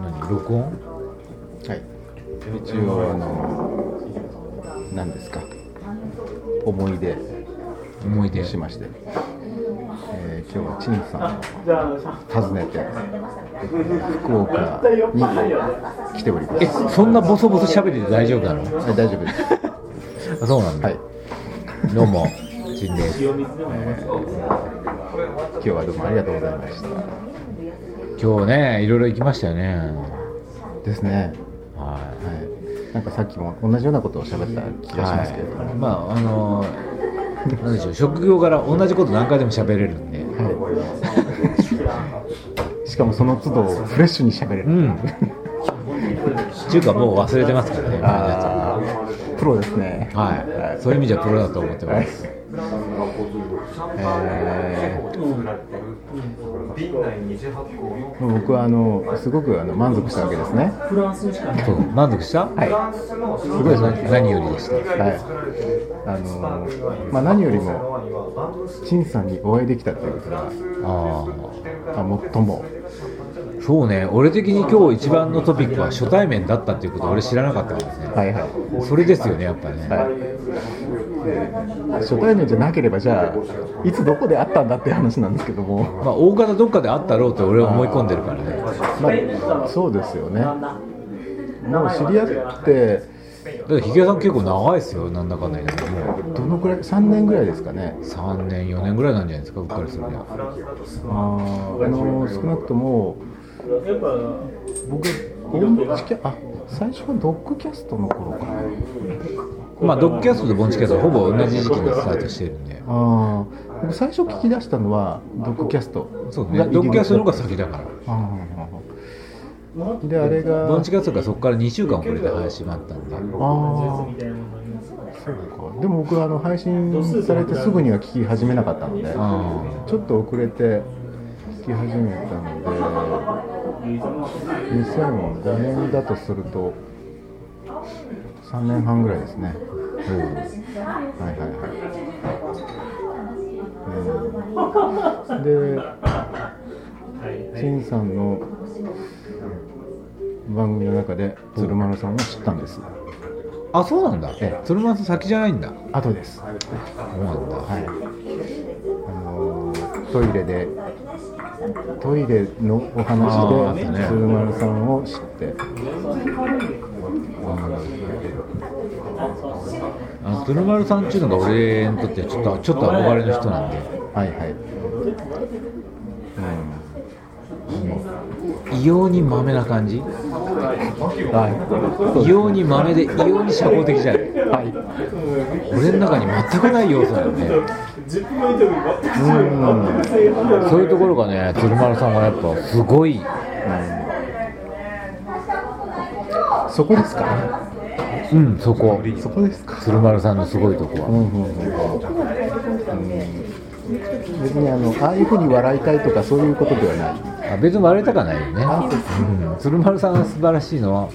何録音？はい。一応あの何ですか？思い出。思い出。しまして、えー今日は陳さんを訪ねて福岡に来ておりまえすそんなボソボソ喋りで大丈夫なの？はい大丈夫です。あそうなんだ、はい。どうも陳です。今日はどうもありがとうございました今日ねいろいろ行きましたよね。ですね。ははい。なんかさっきも同じようなことを喋った気いがしますけれど。も、はい。まああのなんでしょう職業柄同じこと何回でも喋れるんで。はい、しかもその都度フレッシュに喋れる、うん。っていうかもう忘れてますからねプロですね。はい、そういう意味じゃプロだと思ってます、えー僕はあのすごくあの満足したわけですね。そう。満足した？はい。すごい何何よりでしたはい。あのまあ何よりも陳さんにお会いできたということがあまあ最もあそうね。俺的に今日一番のトピックは初対面だったっていうことを俺知らなかったからね。はいはい。それですよねやっぱね、はい。えー初対面じゃなければじゃあいつどこで会ったんだっていう話なんですけども。まあ大方どっかであったろうと俺は思い込んでるからね。まあ、そうですよね。もう知り合ってだってひげさん結構長いですよなんだかんだ言っても。うどのくらい？3年ぐらいですかね。3年4年ぐらいなんじゃないですかうっかりするにはあーあの少なくとも僕ボンチキャあ最初はドッグキャストの頃かな。まあドッグキャストとボンチキャストはほぼ同じ時期にスタートしてるんで。僕最初聞き出したのはドッグキャスト。そうね。ドッグキャストの方が先だから。であれがボンチキャストがそこから2週間遅れて始まったんで。ああそうか。でも僕あの配信されてすぐには聞き始めなかったのであちょっと遅れて聞き始めたので2005年だとすると3年半ぐらいですね。はいはいはい、うん、で陳さんの番組の中で鶴丸さんを知ったんです。あそうなんだ。え。鶴丸さん先じゃないんだ。後です。そうなんだ。はい、あのートイレでトイレのお話で鶴丸さんを知って。あの鶴丸さんっていうのが俺にとってちょっとちょっと憧れの人なんで。はいはい、異様にマメな感じ。うん、は異様にマメで異様に社交的じゃないい、はい、俺の中に全くない要素だよねうん。そういうところがね鶴丸さんはやっぱすごい。そこですか？うんそこ。そこですか？鶴丸さんのすごいとこは。うんうんうん。うん別にあのああいうふうに笑いたいとかそういうことではない。あ別に笑いたかないよね。うん、鶴丸さんが素晴らしいのは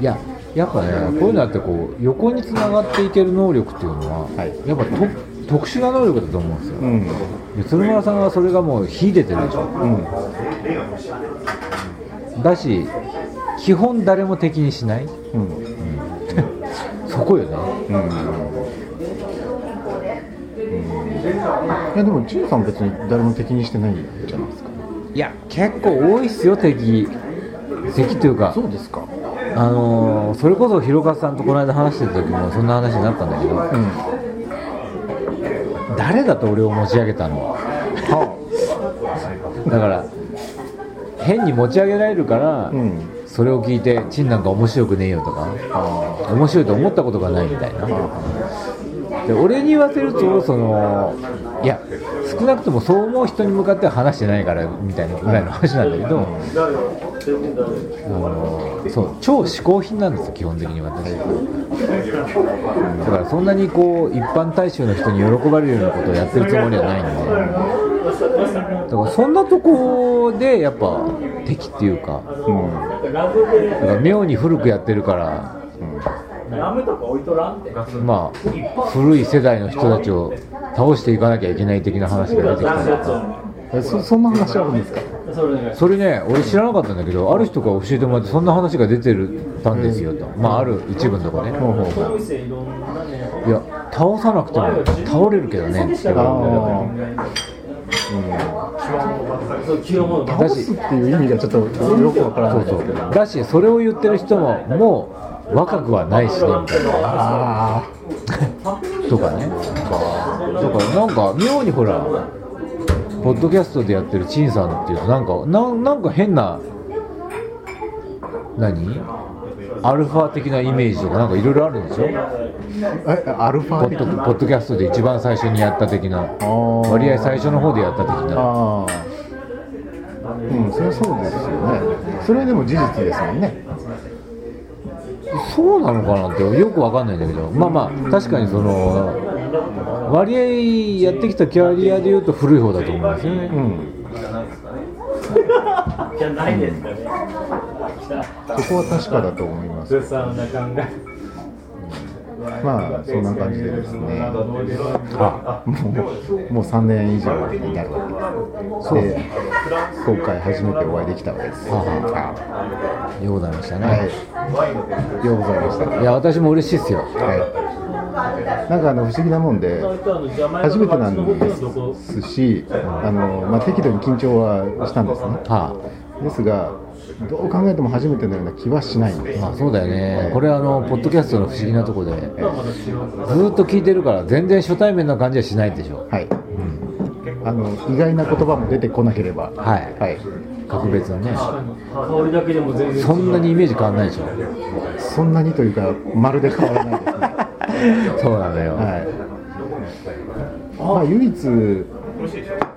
いややっぱねこういうのあってこう横につながっていける能力っていうのは、はい。やっぱと特殊な能力だと思うんですよ、うん。で鶴丸さんはそれがもう秀でてるでしょ。うん。だし基本誰も敵にしない。うん。そこよね。うん。いやでも陳さん別に誰も敵にしてないじゃないですか。いや結構多いっすよ敵。敵というか。そうですか。あのーそれこそ広勝さんとこの間話してた時もそんな話になったんだけど。うん誰だと俺を持ち上げたの？だから変に持ち上げられるから、うんそれを聞いて「チンなんか面白くねえよ」とかあ。面白いと思ったことがないみたいなで俺に言わせるとそのいや少なくともそう思う人に向かっては話してないからみたいなぐらいの話なんだけど、あのそう超嗜好品なんですよ基本的に私、だからそんなにこう一般大衆の人に喜ばれるようなことをやってるつもりはないんで。だからそんなとこでやっぱ敵っていうかうん。だから妙に古くやってるからラムとか置いとらんって。まあ古い世代の人たちを倒していかなきゃいけない的な話が出てきた。そそんな話あるんですか？それね俺知らなかったんだけどある人が教えてもらってそんな話が出てるたんですよと、まあある一部のとこね、いや倒さなくても倒れるけどね。って言われ倒すっていう意味がちょっとよくわからないですけど。だしそれを言ってる人ももう若くはないしねみたいな。あとかね。だからなんか妙にほらポッドキャストでやってる陳さんっていうとなんかななんか変な何？アルファ的なイメージとかなんかいろいろあるんでしょ？あえアルフポッドァ的な？ポッドキャストで一番最初にやった的な。ー。割合最初の方でやった的な。ああうんそれはそうですよね。それはでも事実ですもんねそうなのかなってよくわかんないんだけど。まあまあ確かにその割合やってきたキャリアでいうと古い方だと思うんですよね、うん。じゃないですかね。そこは確かだと思います。まあそんな感じでですね。あもうもう3年以上になるわけですで今回初めてお会いできたわけです。ようございましたね、はい。ようございました。い、や私も嬉しいですよ。はい。なんかあの不思議なもんで初めてなんですしあの、まあ、適度に緊張はしたんですね。はですがどう考えても初めてのような気はしないんで。すあ、まあそうだよね。これあのポッドキャストの不思議なとこでずーっと聞いてるから全然初対面な感じはしないでしょ。はい、あの意外な言葉も出てこなければ。はい。はい、格別にね。香りだけでも全然違う。そんなにイメージ変わんないでしょ。そんなにというかまるで変わらないですね。そうなんだよ、はい。まあ唯一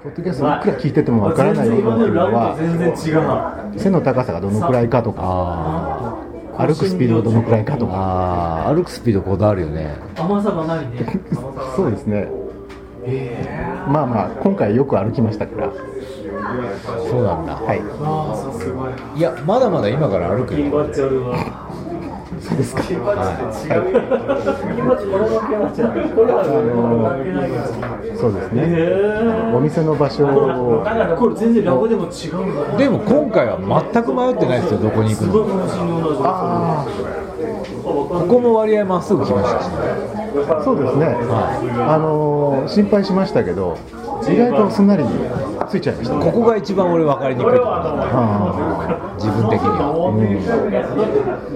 ポッドキャストいくら聞いててもわからない部分っていうのは全然違う。背の高さがどのくらいかとかあ歩くスピードがどのくらいかとー。か歩くスピードこだわるよね。甘さがないね。そうですね。まあまあ今回よく歩きましたから。そうなんだ。はい。ああ、さすがや。いやまだまだ今から歩くよ。そうですか。そうですね。へお店の場所を。え。これ全然ラボでも違う。でも今回は全く迷ってないですよどこに行くの。ここも割合まっすぐ来ましたしね。あそうですね。あのー心配しましたけど意外とすんなりついちゃいました。ねここが一番俺分かりにくいところだねあ自分的には。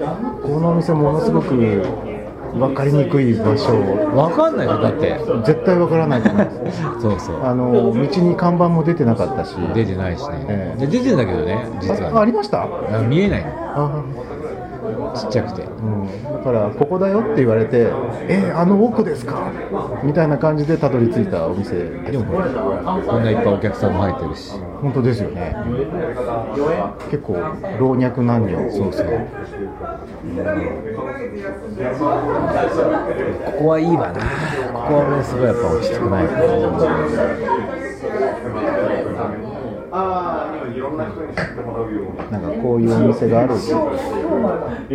あこのお店ものすごく分かりにくい場所。分かんないよだって。絶対分からないと思います。そうそう。あの道に看板も出てなかったし。出てないしね。ええ。で出てんだけどね実ああはねりました？あ見えないの。あちっちゃくて。うん、だからここだよって言われてえあの奥ですか？みたいな感じでたどり着いたお店。でもこんないっぱいお客さんも入ってるし。本当ですよね。結構老若男女そうそう。ここはいいわな。ここはねすごいやっぱ落ち着くないなんかこういうお店がある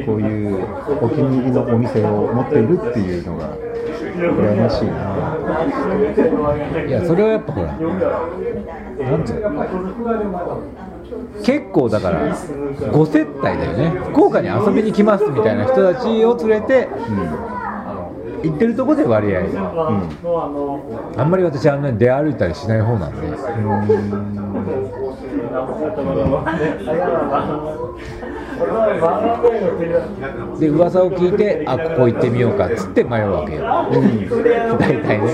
こういうお気に入りのお店を持っているっていうのが羨ましいな。いやそれはやっぱほらなんていうの結構だから5接待だよね。福岡に遊びに来ますみたいな人たちを連れて行ってるとこで割合。あんまり私あんなに出歩いたりしない方なんでで噂を聞いてあここ行ってみようかっつって迷うわけよ、大体ね、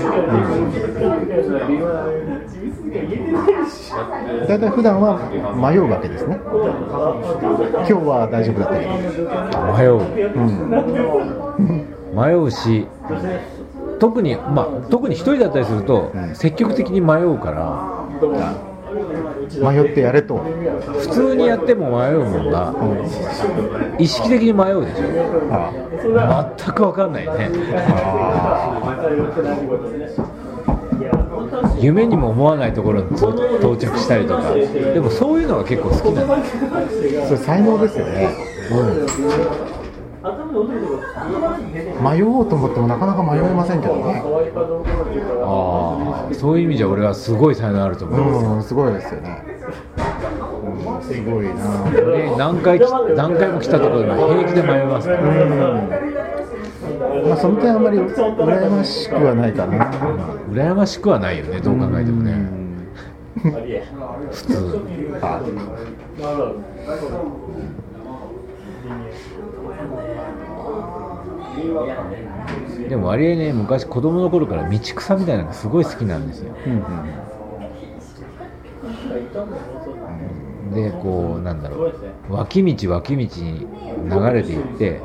大体普段は迷うわけですね。今日は大丈夫だったけど。迷う、迷うし特にまあ特に一人だったりすると、積極的に迷うから迷ってやれと。普通にやっても迷うもんが、意識的に迷うでしょ。あ全く分かんないね。夢にも思わないところに到到着したりとか。でもそういうのが結構好きなの。それ才能ですよね迷おうと思ってもなかなか迷えませんけどね。ああそういう意味じゃ俺はすごい才能あると思う、うんすごいですよね。すごいな。で何回き何回も来たところでも平気で迷いますから、まあその点あんまり羨ましくはないかな。羨ましくはないよねどう考えてもね、うん。普通。あでも割合ね昔子供の頃から道草みたいなのがすごい好きなんですよ。うんうんでこうなんだろう。脇道脇道に流れていって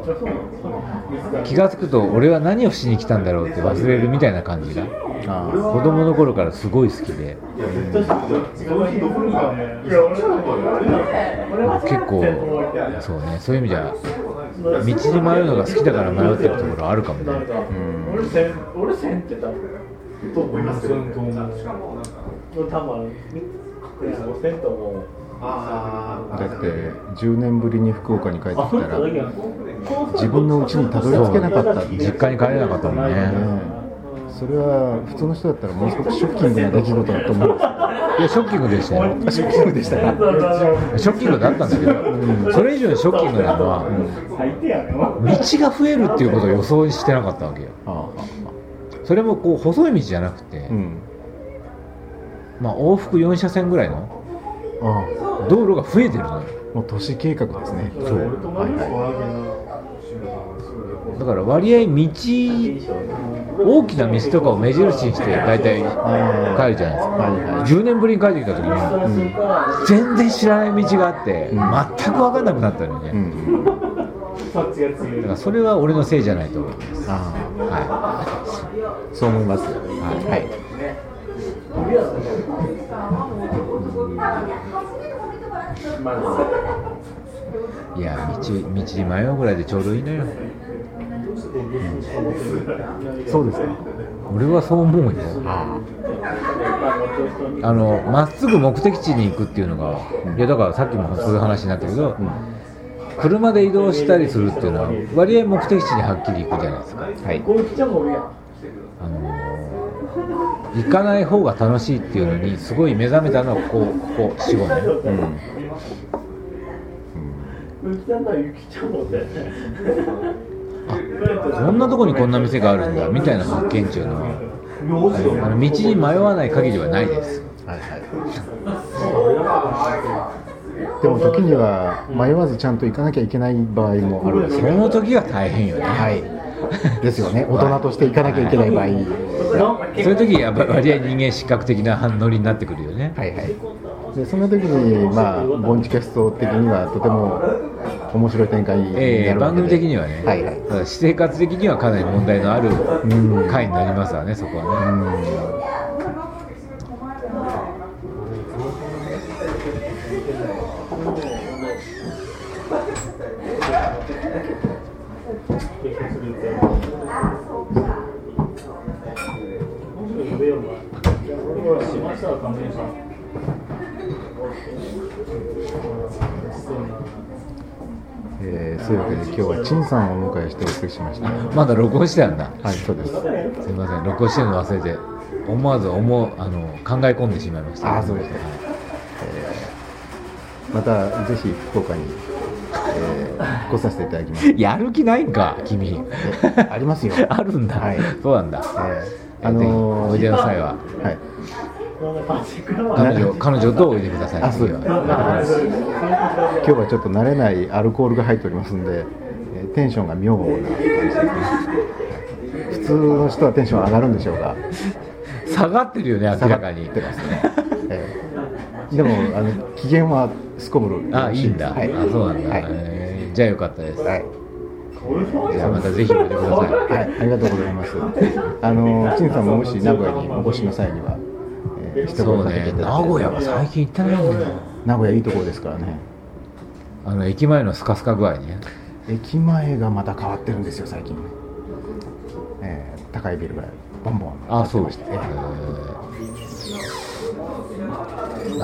気が付くと俺は何をしに来たんだろうって忘れるみたいな感じがあ子供の頃からすごい好きで。結構そうねそういう意味じゃ道に迷うのが好きだから迷ってるところあるかもね。うん。俺せん。俺せんってたと思いますよ。多分。お銭湯もだって10年ぶりに福岡に帰ってきたら自自分の家にたどり着けなかった実家に帰れなかったもんね。ねそれは普通の人だったらものすごくショッキングな出来事だと思うんです。いやショッキングでしたよ。ショッキングでしたか？ショッキングだったんだけど、それ以上にショッキングなのは、最低やね道が増えるっていうことを予想してなかったわけよ。あそれもこう細い道じゃなくて、あうん。まあ、往復4車線ぐらいの道路が増えてるのよ。もう都市計画ですね。そう。はいはだから割合道、大きな道とかを目印にして大体帰るじゃないですか。はいはい10年ぶりに帰ってきた時に、全然知らない道があって、全く分かんなくなったのよね。だからそれは俺のせいじゃないと思います。あはあそう思いますい。はい。はいいや道道に迷うぐらいでちょうどいいのよそうですか。俺はそう思うよ。あのまっすぐ目的地に行くっていうのがいやだからさっきもそういう話になったけど、車で移動したりするっていうのは割合目的地にはっきり行くじゃないですか。はい。あの行かない方が楽しいっていうのにすごい目覚めたのはここここ45年うん。ゆきちゃんならゆきちゃんもってこんなとこにこんな店があるんだみたいな発見っていうの。はあの道に迷わない限りはないです。はいはい。でも時には迷わずちゃんと行かなきゃいけない場合もあるんですそよの時が大変よね。はい。ですよね。大人として行かなきゃいけない場合。そういう時やっぱ割合人間失格的なノリになってくるよね。はいはい。でその時にまあボンチキャスト的にはとても面白い展開になるわけで、ええ番組的にはね、はいはい。私生活的にはかなり問題のあるん。回になりますわねそこはね、陳さんをお迎えしてお送りしました。まだ録音してたんだ。はいそうです。すいません。録音してるの忘れて思わず思うあの考え込んでしまいました。あーそうです。かまたぜひ福岡に、えー来させていただきます。やる気ないんか君。えありますよ。あるんだ、はい。そうなんだ、えーあのーおいでなさいは。はい。彼女彼女とおいでください。あそう今日はちょっと慣れないアルコールが入っておりますんで、えーテンションが妙な感じですね。普通の人はテンション上がるんでしょうが。下がってるよね明らかに。下がってますね、えーでもあの機嫌はすこぶるあいいんだ、はい、あそうなんだ、はい、えーじゃあよかったです、はい。じゃあまたぜひおいでください。はい、ありがとうございます。あの、陳さんももし名古屋にお越しの際には、えー、一そう言かけいただきたい名古屋は最近行ってないんだよ名古屋いいところですからね。あの駅前のスカスカ具合ね駅前がまた変わってるんですよ、最近。えー高いビルがボンボンあそうましてえー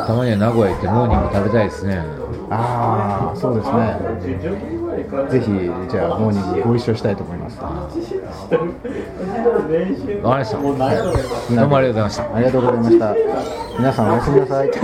たまには名古屋行ってモーニング食べたいですねああ、そうですね。ぜひ、じゃあ、モーニングご一緒したいと思います。わかりましたどうもありがとうございましたありがとうございました。皆さんおやすみなさい。